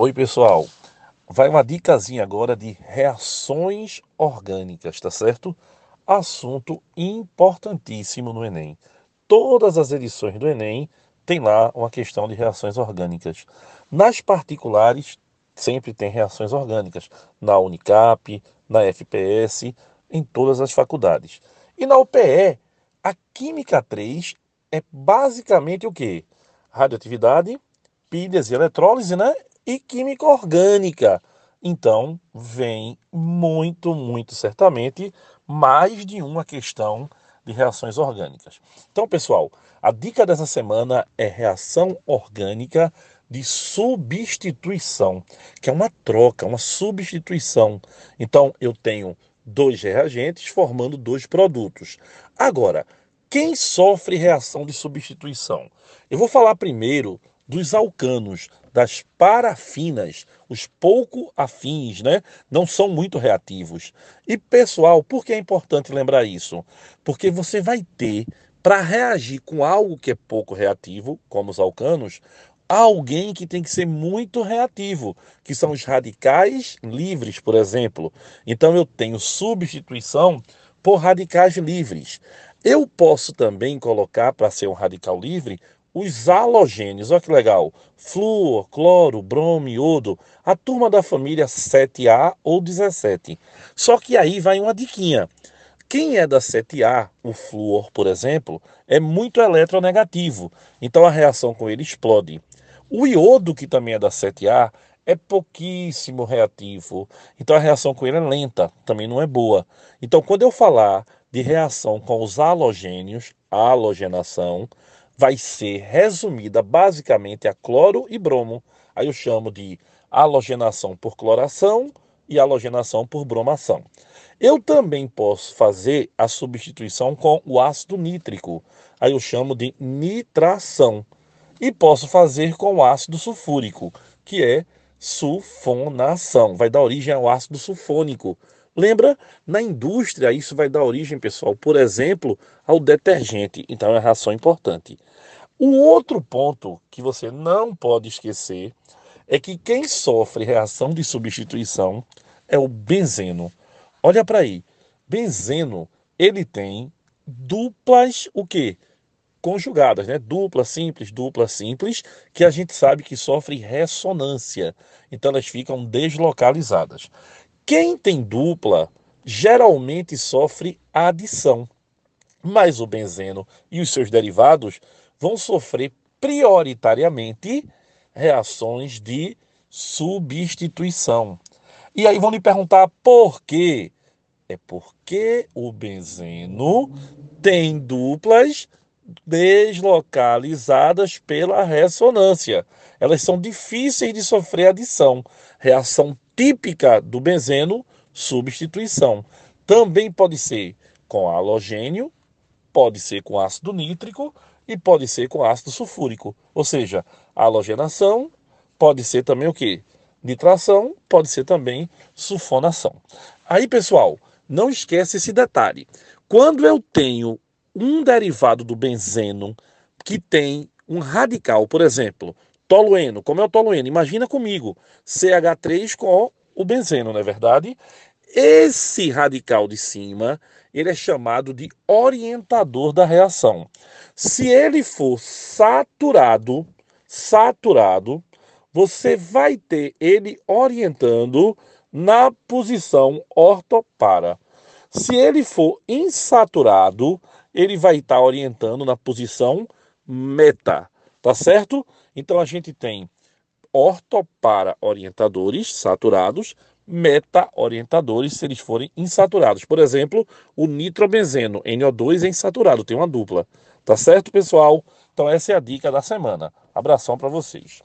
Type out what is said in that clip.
Oi, pessoal. Vai uma dicasinha agora de reações orgânicas, tá certo? Assunto importantíssimo no Enem. Todas as edições do Enem tem lá uma questão de reações orgânicas. Nas particulares, sempre tem reações orgânicas. Na Unicap, na FPS, em todas as faculdades. E na UPE, a Química 3 é basicamente o que? Radioatividade, pilhas e eletrólise, né? E química orgânica. Então, vem muito, muito certamente mais de uma questão de reações orgânicas. Então, pessoal, a dica dessa semana é reação orgânica de substituição, que é uma troca, uma substituição. Então, eu tenho dois reagentes formando dois produtos. Agora, quem sofre reação de substituição? Eu vou falar primeiro dos alcanos, das parafinas, os pouco afins, né? Não são muito reativos. E pessoal, por que é importante lembrar isso? Porque você vai ter para reagir com algo que é pouco reativo, como os alcanos, alguém que tem que ser muito reativo, que são os radicais livres, por exemplo. Então eu tenho substituição por radicais livres. Eu posso também colocar para ser um radical livre os halogênios, olha que legal. Flúor, cloro, bromo, iodo, a turma da família 7A ou 17. Só que aí vai uma diquinha. Quem é da 7A, o flúor, por exemplo, é muito eletronegativo, então a reação com ele explode. O iodo, que também é da 7A, é pouquíssimo reativo, então a reação com ele é lenta, também não é boa. Então, quando eu falar de reação com os halogênios, halogenação, vai ser resumida basicamente a cloro e bromo. Aí eu chamo de halogenação por cloração e halogenação por bromação. Eu também posso fazer a substituição com o ácido nítrico. Aí eu chamo de nitração. E posso fazer com o ácido sulfúrico, que é sulfonação. Vai dar origem ao ácido sulfônico. Lembra? Na indústria, isso vai dar origem, pessoal, por exemplo, ao detergente. Então, é uma reação importante. O outro ponto que você não pode esquecer é que quem sofre reação de substituição é o benzeno. Olha para aí. Benzeno, ele tem duplas o quê? Conjugadas, né? Dupla simples, dupla simples, que a gente sabe que sofre ressonância. Então elas ficam deslocalizadas. Quem tem dupla geralmente sofre adição, mas o benzeno e os seus derivados vão sofrer prioritariamente reações de substituição. E aí vão lhe perguntar por quê? É porque o benzeno tem duplas deslocalizadas pela ressonância. Elas são difíceis de sofrer adição. Reação típica do benzeno, substituição. Também pode ser com halogênio, pode ser com ácido nítrico e pode ser com ácido sulfúrico. Ou seja, halogenação pode ser também o que? Nitração, pode ser também sulfonação. Aí, pessoal, não esquece esse detalhe. Quando eu tenho um derivado do benzeno que tem um radical, por exemplo, tolueno. Como é o tolueno? Imagina comigo, CH3 com o benzeno, não é verdade? Esse radical de cima, ele é chamado de orientador da reação. Se ele for saturado, saturado, você vai ter ele orientando na posição ortopara. Se ele for insaturado, ele vai estar orientando na posição meta, tá certo? Então a gente tem ortopara orientadores saturados, meta orientadores se eles forem insaturados. Por exemplo, o nitrobenzeno, NO2 é insaturado, tem uma dupla. Tá certo, pessoal? Então essa é a dica da semana. Abração para vocês.